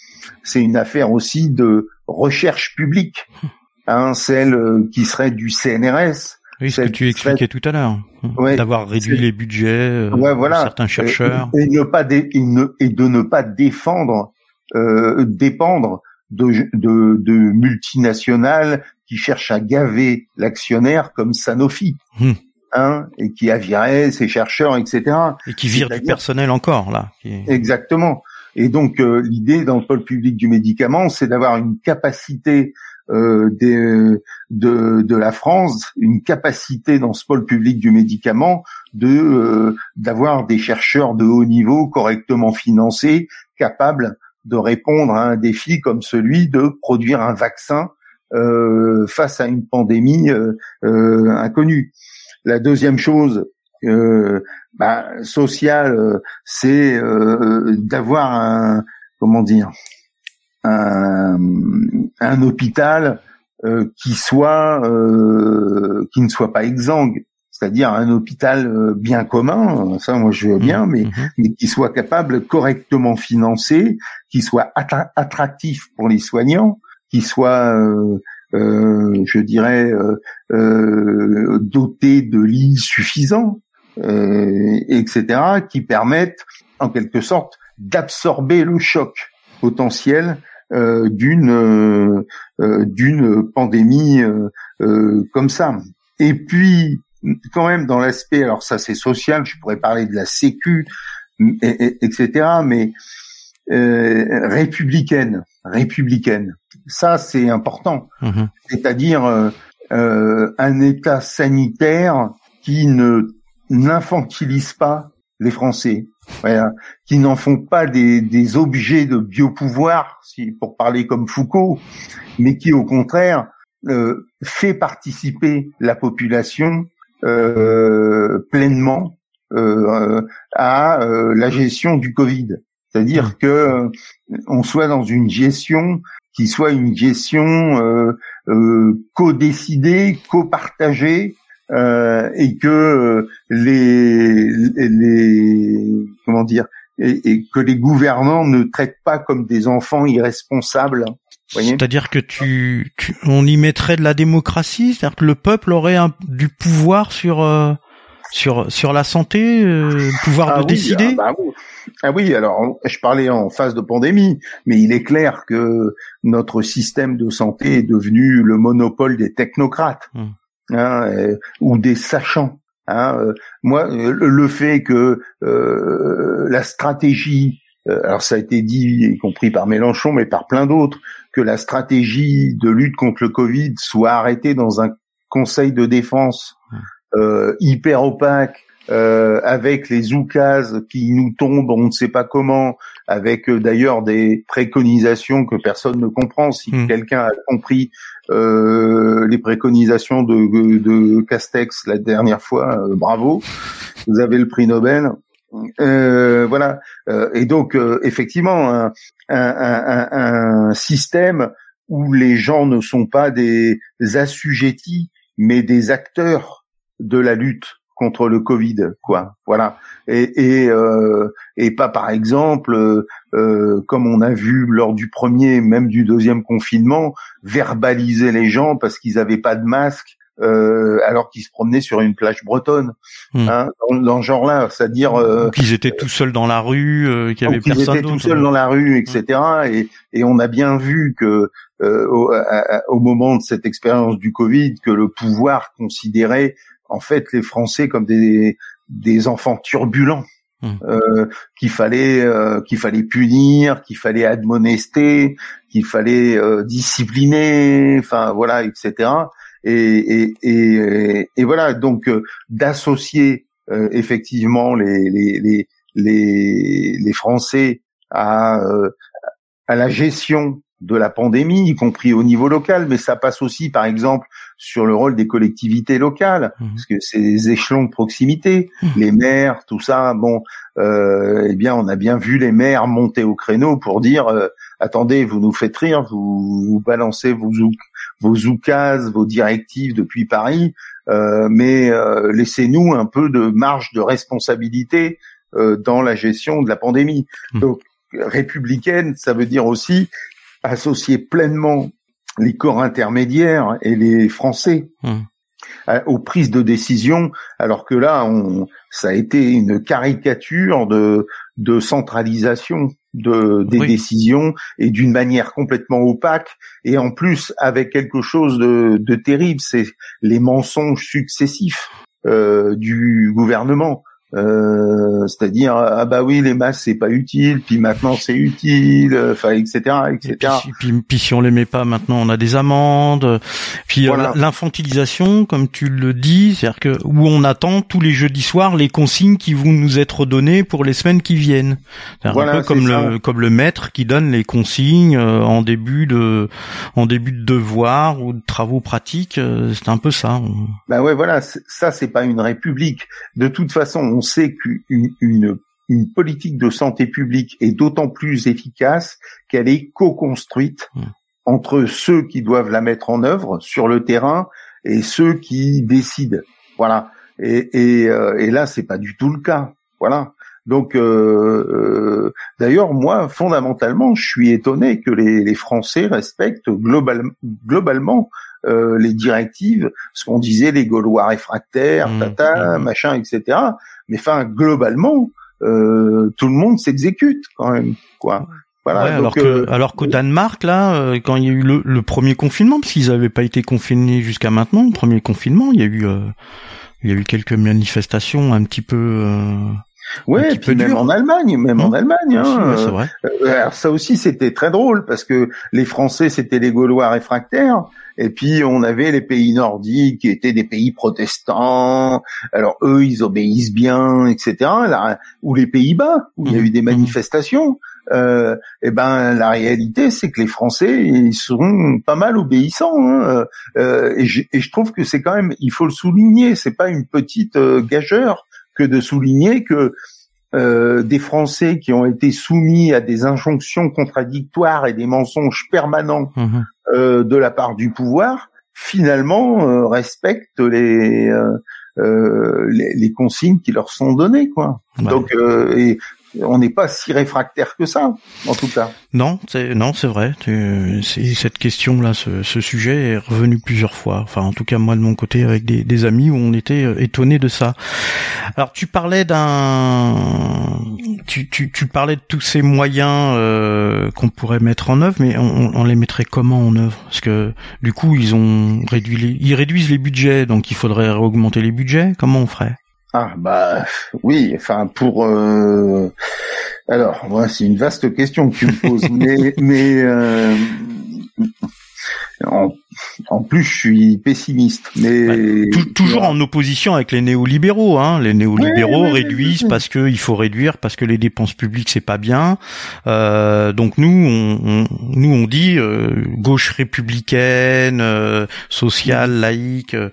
c'est une affaire aussi de recherche publique, hein, celle qui serait du CNRS, oui, ce que tu expliquais tout à l'heure, hein, d'avoir réduit les budgets euh, de certains chercheurs et, ne pas et, de ne pas défendre, euh, dépendre de, de, de, multinationales qui cherchent à gaver l'actionnaire comme Sanofi. Hum. Hein, et qui a viré ses chercheurs, etc. Et qui vire du personnel encore là. Exactement. Et donc euh, l'idée dans le pôle public du médicament, c'est d'avoir une capacité euh, de, de la France une capacité dans ce pôle public du médicament de euh, d'avoir des chercheurs de haut niveau correctement financés, capables de répondre à un défi comme celui de produire un vaccin euh, face à une pandémie euh, euh inconnue. La deuxième chose bah, sociale, c'est d'avoir un comment dire un, un hôpital euh, qui soit euh, qui ne soit pas exsangue, c'est-à-dire un hôpital euh, bien commun, ça moi je veux bien, mmh, mais, mmh. mais qui soit capable correctement financé, qui soit attractif pour les soignants, qui soit je dirais doté de lits suffisants, etc., qui permettent en quelque sorte d'absorber le choc potentiel d'une d'une pandémie comme ça. Et puis quand même dans l'aspect, alors ça c'est social, je pourrais parler de la Sécu, et, etc. Mais républicaine, républicaine. Ça, c'est important. Mhm. C'est-à-dire euh, euh, un État sanitaire qui ne n'infantilise pas les Français, qui n'en font pas des, des, objets de biopouvoir, si, pour parler comme Foucault, mais qui au contraire euh, fait participer la population euh, pleinement euh, à la gestion du Covid. C'est-à-dire mmh. que on soit dans une gestion qui soit une gestion euh, euh, co-décidée, co-partagée, euh, et que les, les comment dire et, que les gouvernants ne traitent pas comme des enfants irresponsables. C'est-à-dire que tu, tu, on y mettrait de la démocratie, c'est-à-dire que le peuple aurait un, du pouvoir sur euh, sur sur la santé, euh, pouvoir ah de décider? Ah, bah oui. ah, oui. alors je parlais en phase de pandémie, mais il est clair que notre système de santé est devenu le monopole des technocrates hmm. Hein, ou des sachants. Hein. Euh, moi, le fait que euh, la stratégie, euh, alors ça a été dit, y compris par Mélenchon, mais par plein d'autres, que la stratégie de lutte contre le Covid soit arrêtée dans un conseil de défense euh, hyper opaque, euh, avec les oukases qui nous tombent, on ne sait pas comment, avec euh, d'ailleurs des préconisations que personne ne comprend. Si hmm. quelqu'un a compris euh, les préconisations de, de, Castex la dernière fois, euh, bravo, vous avez le prix Nobel. voilà. et donc, effectivement, un, un, un, un, système où les gens ne sont pas des assujettis, mais des acteurs de la lutte contre le Covid, quoi. Voilà. Et et, euh, et pas par exemple, euh, euh, comme on a vu lors du premier, même du deuxième confinement, verbaliser les gens parce qu'ils n'avaient pas de masque. alors qu'ils se promenaient sur une plage bretonne, hmm. hein, dans, ce genre-là, c'est-à-dire qu'ils étaient tout seuls dans la rue, qu'il y avait personne Ils étaient tout seuls dans la rue, etc. Et, et on a bien vu que au, au, moment de cette expérience du Covid, que le pouvoir considérait en fait les Français comme des, des enfants turbulents. Mmh. Euh, qu'il fallait euh, qu'il fallait punir, qu'il fallait admonester, qu'il fallait euh, discipliner, enfin voilà, etc. Et, et, et, et voilà donc euh, d'associer euh, effectivement les, les, les les les Français à à la gestion de la pandémie, y compris au niveau local, mais ça passe aussi, par exemple, sur le rôle des collectivités locales, mmh. parce que c'est des échelons de proximité, mmh. les maires, tout ça. Bon, euh, eh bien, on a bien vu les maires monter au créneau pour dire euh, attendez, vous nous faites rire, vous, vous balancez vos vos oukases, vos directives depuis Paris, euh, mais euh, laissez-nous un peu de marge de responsabilité euh, dans la gestion de la pandémie. Mmh. Donc républicaine, ça veut dire aussi associer pleinement les corps intermédiaires et les Français hum. aux prises de décision, alors que là, on, ça a été une caricature de, de centralisation de, des décisions et d'une manière complètement opaque et en plus avec quelque chose de, de terrible, c'est les mensonges successifs euh, du gouvernement. Euh, c'est-à-dire ah bah oui les masques c'est pas utile puis maintenant c'est utile enfin etc etc puis, puis, si on les met pas maintenant on a des amendes. Puis euh, l'infantilisation comme tu le dis c'est-à-dire que où on attend tous les jeudis soirs les consignes qui vont nous être données pour les semaines qui viennent. C'est un peu comme le comme le maître qui donne les consignes euh, en début de en début de devoir ou de travaux pratiques c'est un peu ça. Bah ouais voilà ça c'est pas une république. De toute façon on on sait qu'une une, politique de santé publique est d'autant plus efficace qu'elle est co-construite mmh. entre ceux qui doivent la mettre en œuvre sur le terrain et ceux qui décident. Voilà. Et, et, euh, et là, c'est pas du tout le cas. Voilà. Donc, euh, euh, d'ailleurs, moi, fondamentalement, je suis étonné que les, les Français respectent global, globalement euh, les directives, ce qu'on disait, les Gaulois réfractaires, mmh, tata, mmh. machin, etc. Mais enfin, globalement, euh, tout le monde s'exécute quand même, quoi. Voilà. alors que euh, alors qu'au Danemark là, euh, quand il y a eu le, premier confinement, parce qu'ils n'avaient pas été confinés jusqu'à maintenant, le premier confinement, il y a eu euh, il y a eu quelques manifestations un petit peu. Ouais, puis même en Allemagne, même en hein Allemagne. Hein, c'est vrai. alors ça aussi, c'était très drôle parce que les Français, c'était les Gaulois réfractaires. Et puis on avait les pays nordiques qui étaient des pays protestants. Alors eux, ils obéissent bien, etc. Là, ou les Pays-Bas où il y a mmh. eu des mmh. manifestations. Euh, et ben la réalité c'est que les Français ils seront pas mal obéissants hein. euh, et, je, et, je, trouve que c'est quand même il faut le souligner c'est pas une petite euh, gageure que de souligner que euh, des Français qui ont été soumis à des injonctions contradictoires et des mensonges permanents mmh. Euh, de la part du pouvoir, finalement euh, respectent les, les, les consignes qui leur sont données, quoi. Donc, et on n'est pas si réfractaire que ça, en tout cas. Non, c'est non, c'est vrai. Cette question-là, ce, ce, sujet est revenu plusieurs fois. Enfin, en tout cas, moi de mon côté, avec des, amis où on était euh, étonnés de ça. Alors, tu parlais d'un, tu, tu, tu, parlais de tous ces moyens euh, qu'on pourrait mettre en œuvre, mais on, on, les mettrait comment en œuvre? Parce que du coup, ils ont réduit, les, ils réduisent les budgets, donc il faudrait augmenter les budgets. Comment on ferait? Ah bah oui, enfin pour euh... alors voilà, c'est une vaste question que tu me poses, mais mais euh... En, plus, je suis pessimiste, mais toujours en opposition avec les néolibéraux. Hein. Les néolibéraux réduisent parce que il faut réduire parce que les dépenses publiques c'est pas bien. Euh, donc nous, on, nous on dit euh, gauche républicaine, euh, sociale, laïque euh,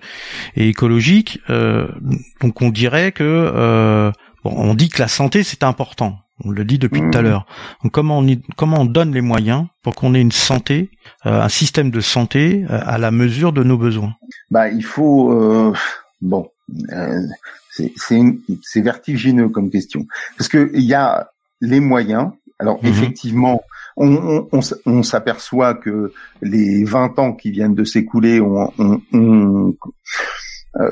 et écologique. donc on dirait que bon, on dit que la santé c'est important. On le dit depuis tout à mmh. l'heure. comment on comment on donne les moyens pour qu'on ait une santé, euh, un système de santé euh, à la mesure de nos besoins? Bah, il faut euh, bon, c'est vertigineux comme question parce que il y a les moyens. Alors mmh. effectivement, on, on, on, s'aperçoit que les 20 ans qui viennent de s'écouler ont, ont,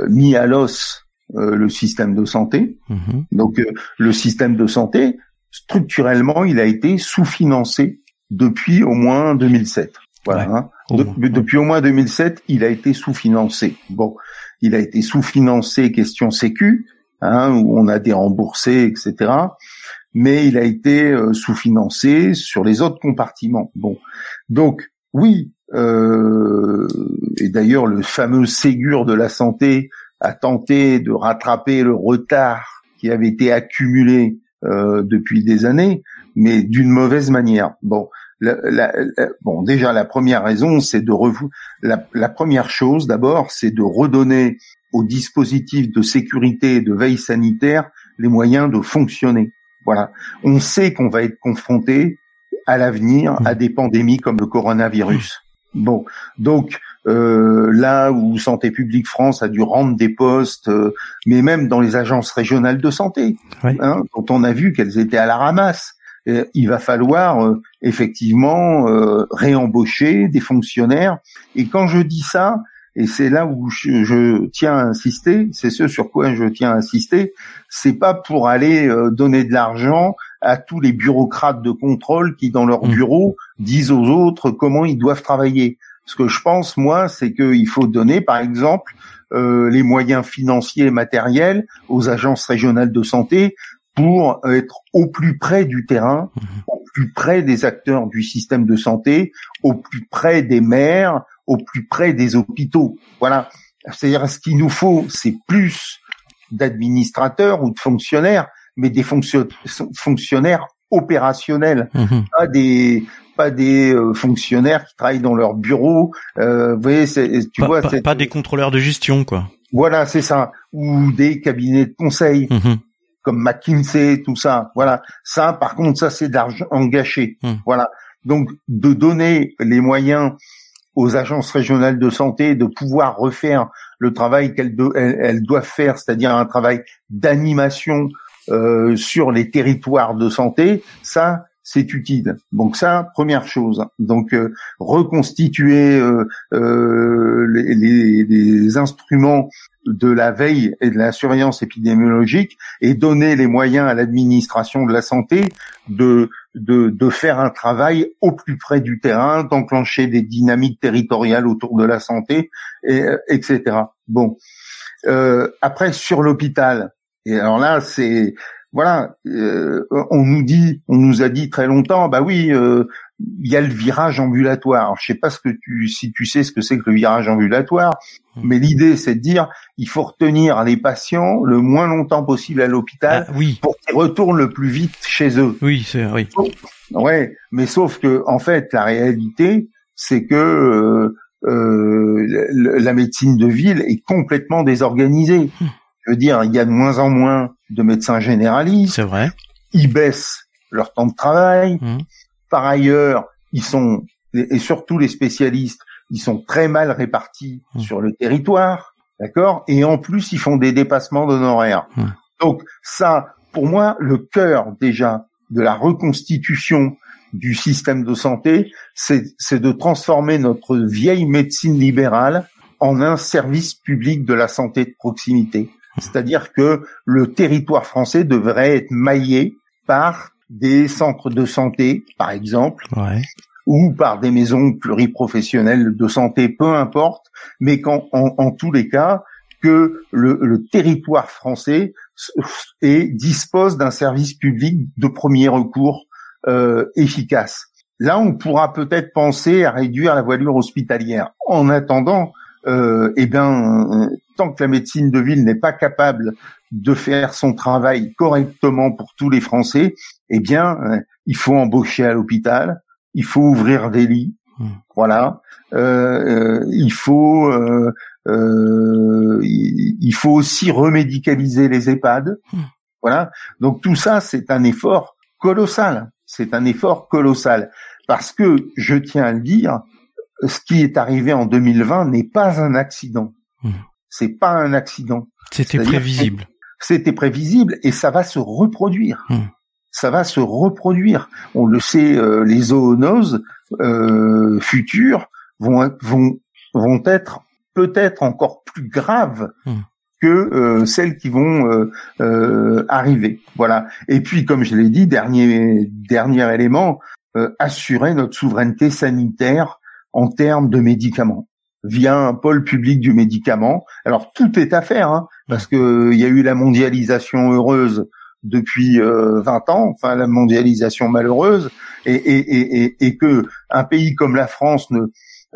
mis à l'os le système de santé. Mmh. Donc le système de santé, structurellement, il a été sous-financé depuis au moins 2007. Voilà. Hein. Depuis au moins 2007, il a été sous-financé. Bon, il a été sous-financé question sécu, hein, où on a déremboursé, etc. Mais il a été euh, sous-financé sur les autres compartiments. Bon, donc oui. Euh, et d'ailleurs, le fameux Ségur de la santé a tenté de rattraper le retard qui avait été accumulé euh, depuis des années, mais d'une mauvaise manière. Bon, la, bon, déjà la première raison, c'est de la, la, première chose d'abord, c'est de redonner aux dispositifs de sécurité et de veille sanitaire les moyens de fonctionner. Voilà, on sait qu'on va être confronté à l'avenir à des pandémies comme le coronavirus. Bon, donc euh, là où Santé publique France a dû rendre des postes, euh, mais même dans les agences régionales de santé, hein, dont on a vu qu'elles étaient à la ramasse. il va falloir euh, effectivement réembaucher des fonctionnaires. Et quand je dis ça, et c'est là où je, tiens à insister, c'est ce sur quoi je tiens à insister, c'est pas pour aller donner de l'argent à tous les bureaucrates de contrôle qui, dans leur mmh. bureau, disent aux autres comment ils doivent travailler. Ce que je pense, moi, c'est qu'il faut donner, par exemple, euh, les moyens financiers et matériels aux agences régionales de santé pour être au plus près du terrain, mmh. au plus près des acteurs du système de santé, au plus près des maires, au plus près des hôpitaux. Voilà. C'est-à-dire, ce qu'il nous faut, c'est plus d'administrateurs ou de fonctionnaires mais des fonctionnaires opérationnels, mmh. pas des pas des euh, fonctionnaires qui travaillent dans leur bureau. Euh, vous voyez, tu pas, vois, pas, pas, des contrôleurs de gestion, quoi. Voilà, c'est ça, ou des cabinets de conseil. Mmh. comme McKinsey, tout ça. Voilà. Ça, par contre, ça, c'est d'argent gâché. Mmh. Voilà. Donc, de donner les moyens aux agences régionales de santé de pouvoir refaire le travail qu'elles elles doivent faire, c'est-à-dire un travail d'animation euh, sur les territoires de santé, ça c'est utile. Donc ça, première chose. Donc euh, reconstituer euh, les, les, instruments de la veille et de la surveillance épidémiologique et donner les moyens à l'administration de la santé de de, de faire un travail au plus près du terrain, d'enclencher des dynamiques territoriales autour de la santé, et, etc. Bon, euh, après sur l'hôpital, et alors là c'est voilà, euh, on nous dit, on nous a dit très longtemps, bah oui, euh, il y a le virage ambulatoire. Alors, je sais pas ce que tu, si tu sais ce que c'est que le virage ambulatoire, hmm. mais l'idée c'est de dire, il faut retenir les patients le moins longtemps possible à l'hôpital ah, oui. pour qu'ils retournent le plus vite chez eux. Oui, c'est oui. Ouais, mais sauf que en fait, la réalité, c'est que euh, euh la médecine de ville est complètement désorganisée. Je veux dire, il y a de moins en moins de médecins généralistes. C'est vrai. Ils baissent leur temps de travail. Hmm. Par ailleurs, ils sont, et surtout les spécialistes, ils sont très mal répartis mmh. sur le territoire, d'accord? Et en plus, ils font des dépassements d'honoraires. Mmh. Donc ça, pour moi, le cœur déjà de la reconstitution du système de santé, c'est de transformer notre vieille médecine libérale en un service public de la santé de proximité. C'est-à-dire que le territoire français devrait être maillé par des centres de santé, par exemple, ou par des maisons pluriprofessionnelles de santé, peu importe, mais qu'en en, tous les cas, que le, territoire français et dispose d'un service public de premier recours euh, efficace. Là, on pourra peut-être penser à réduire la voilure hospitalière. En attendant, euh, eh bien, tant que la médecine de ville n'est pas capable de faire son travail correctement pour tous les Français, eh bien, euh, il faut embaucher à l'hôpital, il faut ouvrir des lits, hmm. voilà. Euh, euh, il faut il faut aussi remédicaliser les EHPAD, hmm. voilà. Donc tout ça, c'est un effort colossal. C'est un effort colossal parce que je tiens à le dire, ce qui est arrivé en 2020 n'est pas un accident. Hmm. C'est pas un accident. C'était prévisible. C'était prévisible et ça va se reproduire. Hmm. Ça va se reproduire. On le sait, euh, les zoonoses euh, futures vont vont vont être peut-être encore plus graves hmm. que euh, celles qui vont euh, arriver. Voilà. Et puis, comme je l'ai dit, dernier dernier élément, assurer notre souveraineté sanitaire en termes de médicaments via un pôle public du médicament. Alors tout est à faire, hein, parce que il y a eu la mondialisation heureuse depuis euh, 20 ans, enfin la mondialisation malheureuse, et, et, et, et, que un pays comme la France ne,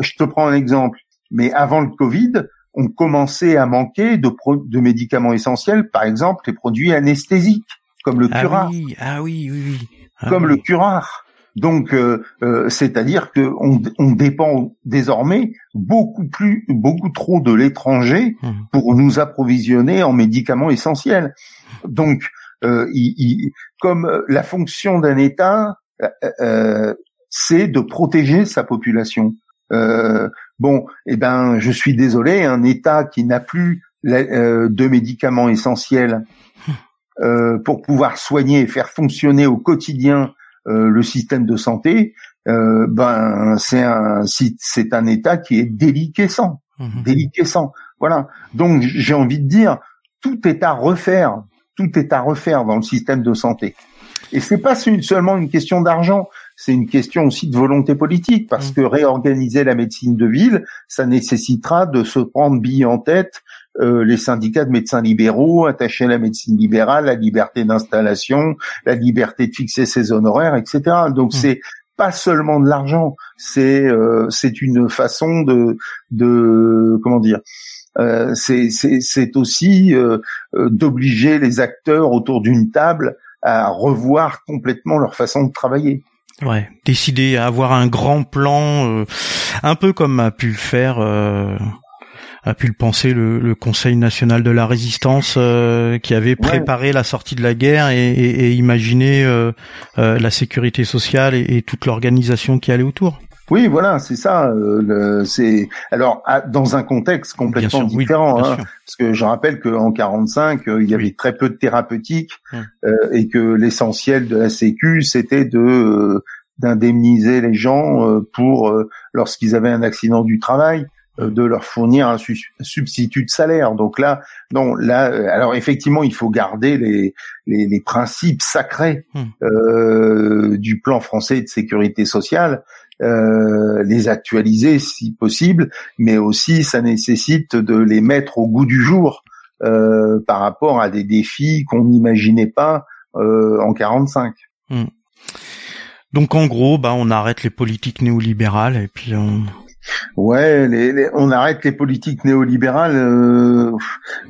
je te prends un exemple, mais avant le Covid, on commençait à manquer de, de médicaments essentiels, par exemple les produits anesthésiques, comme le ah Oui, ah oui, oui, oui. Ah comme le curare. Donc, euh, euh, c'est-à-dire qu'on on dépend désormais beaucoup plus, beaucoup trop de l'étranger mmh. pour nous approvisionner en médicaments essentiels. Donc, euh, il, comme la fonction d'un État, c'est de protéger sa population. bon, eh ben, je suis désolé, un État qui n'a plus de médicaments essentiels mmh. pour pouvoir soigner et faire fonctionner au quotidien euh, le système de santé, euh, ben c'est un c'est un état qui est déliquescent, mmh. déliquescent. Voilà. Donc j'ai envie de dire, tout est à refaire, tout est à refaire dans le système de santé. Et c'est pas seulement une question d'argent, c'est une question aussi de volonté politique, parce mmh. que réorganiser la médecine de ville, ça nécessitera de se prendre bille en tête euh, les syndicats de médecins libéraux attachés à la médecine libérale, la liberté d'installation, la liberté de fixer ses honoraires, etc. Donc mmh. c'est pas seulement de l'argent, c'est euh, c'est une façon de de comment dire. Euh, c'est c'est aussi euh, d'obliger les acteurs autour d'une table à revoir complètement leur façon de travailler. Ouais, décider à avoir un grand plan, un peu comme a pu le faire a pu le penser le, le Conseil national de la résistance euh, qui avait préparé la sortie de la guerre et, et, et imaginé euh, euh, la sécurité sociale et, et toute l'organisation qui allait autour. Oui, voilà, c'est ça. Euh, c'est alors dans un contexte complètement différent, hein, parce que je rappelle qu'en 45, il y avait très peu de thérapeutique hum. et que l'essentiel de la Sécu, c'était de d'indemniser les gens pour lorsqu'ils avaient un accident du travail de leur fournir un substitut de salaire. Donc là, non, là, euh, alors effectivement, il faut garder les les, les principes sacrés hmm. euh, du plan français de sécurité sociale, euh, les actualiser si possible, mais aussi ça nécessite de les mettre au goût du jour euh, par rapport à des défis qu'on n'imaginait pas euh, en 45. Hmm. Donc en gros, bah on arrête les politiques néolibérales et puis on Ouais, les, on arrête les politiques néolibérales. Euh,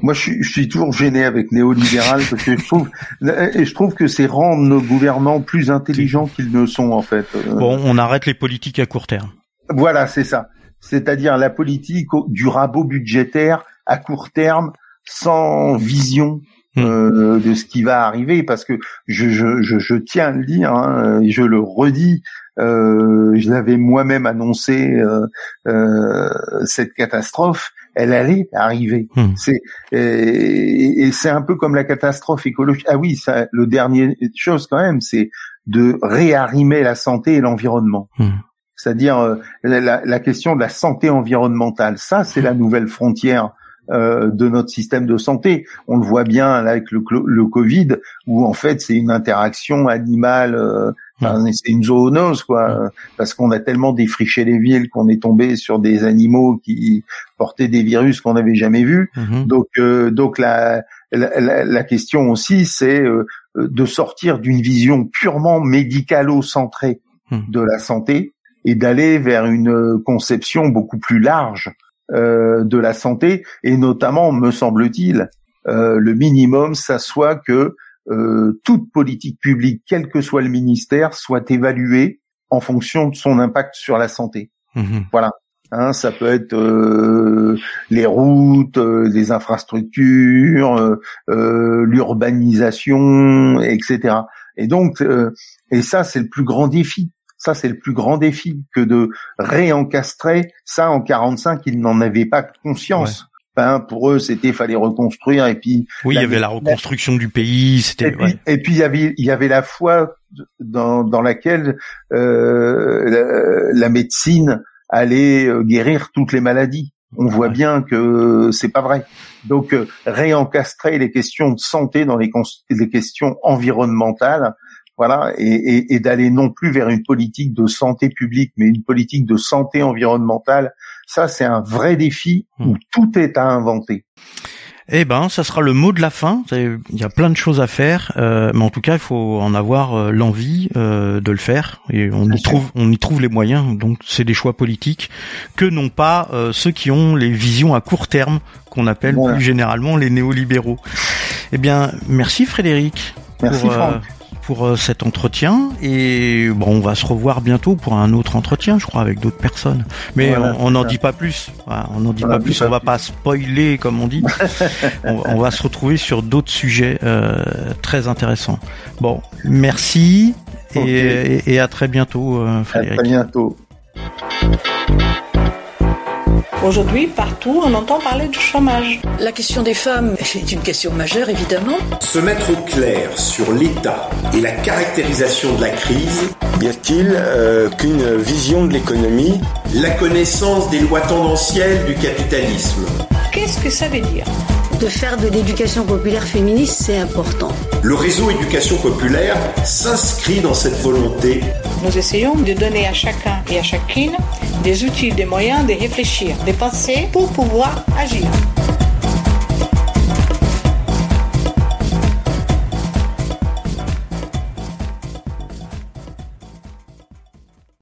moi, je, suis toujours gêné avec néolibéral parce que je trouve, et je trouve que c'est rendre nos gouvernants plus intelligents qu'ils ne sont en fait. Euh, bon, on arrête les politiques à court terme. Voilà, c'est ça. C'est-à-dire la politique du rabot budgétaire à court terme, sans vision. Euh, de ce qui va arriver, parce que je, je, je, je tiens à le dire, hein, et je le redis, euh, je l'avais moi-même annoncé euh, euh, cette catastrophe, elle allait arriver. Hmm. C'est et, et c'est un peu comme la catastrophe écologique. Ah oui, ça, le dernier chose quand même, c'est de réarrimer la santé et l'environnement. Hmm. C'est-à-dire euh, la, la, question de la santé environnementale. Ça, c'est la nouvelle frontière euh, de notre système de santé. On le voit bien avec le, le Covid, où en fait c'est une interaction animale euh, c'est une zoonose, quoi, parce qu'on a tellement défriché les villes qu'on est tombé sur des animaux qui portaient des virus qu'on n'avait jamais vus. Mhm. Donc, euh, donc la, la, la, question aussi, c'est euh, de sortir d'une vision purement médicalo-centrée mhm. de la santé et d'aller vers une conception beaucoup plus large euh, de la santé, et notamment, me semble-t-il, euh, le minimum, ça soit que euh, toute politique publique, quel que soit le ministère, soit évaluée en fonction de son impact sur la santé. Mhm. Voilà. Hein, ça peut être euh, les routes, euh, les infrastructures, l'urbanisation, etc. Et donc, et ça, c'est le plus grand défi. Ça, c'est le plus grand défi que de réencastrer ça en 45. Ils n'en avaient pas conscience pour eux, c'était fallait reconstruire et puis. Oui, il y avait la reconstruction du pays. C'était. Et, puis, et puis il y avait il y avait la foi dans dans laquelle euh, la, médecine allait euh, guérir toutes les maladies. On voit bien que c'est pas vrai. Donc euh, réencastrer les questions de santé dans les, les questions environnementales, voilà, et, et, et d'aller non plus vers une politique de santé publique, mais une politique de santé environnementale ça, c'est un vrai défi où hmm. tout est à inventer. Eh ben, ça sera le mot de la fin. Il y a plein de choses à faire, euh, mais en tout cas, il faut en avoir euh, l'envie euh, de le faire. Et on y trouve, on y trouve les moyens. Donc, c'est des choix politiques que n'ont pas ceux qui ont les visions à court terme, qu'on appelle plus généralement les néolibéraux. Eh bien, merci Frédéric. Merci Franck pour euh, cet entretien et bon, on va se revoir bientôt pour un autre entretien, je crois, avec d'autres personnes. Mais on n'en dit pas plus. on n'en dit pas plus. On va pas spoiler, comme on dit. on, va se retrouver sur d'autres sujets euh, très intéressants. Bon, merci et, à très bientôt, Frédéric. Euh, à très bientôt. Aujourd'hui, partout, on entend parler du chômage. La question des femmes est une question majeure, évidemment. Se mettre au clair sur l'état et la caractérisation de la crise. Y a-t-il euh, qu'une vision de l'économie? La connaissance des lois tendancielles du capitalisme. Qu'est-ce que ça veut dire? De faire de l'éducation populaire féministe, c'est important. Le réseau éducation populaire s'inscrit dans cette volonté. Nous essayons de donner à chacun et à chacune des outils, des moyens de réfléchir, de penser pour pouvoir agir.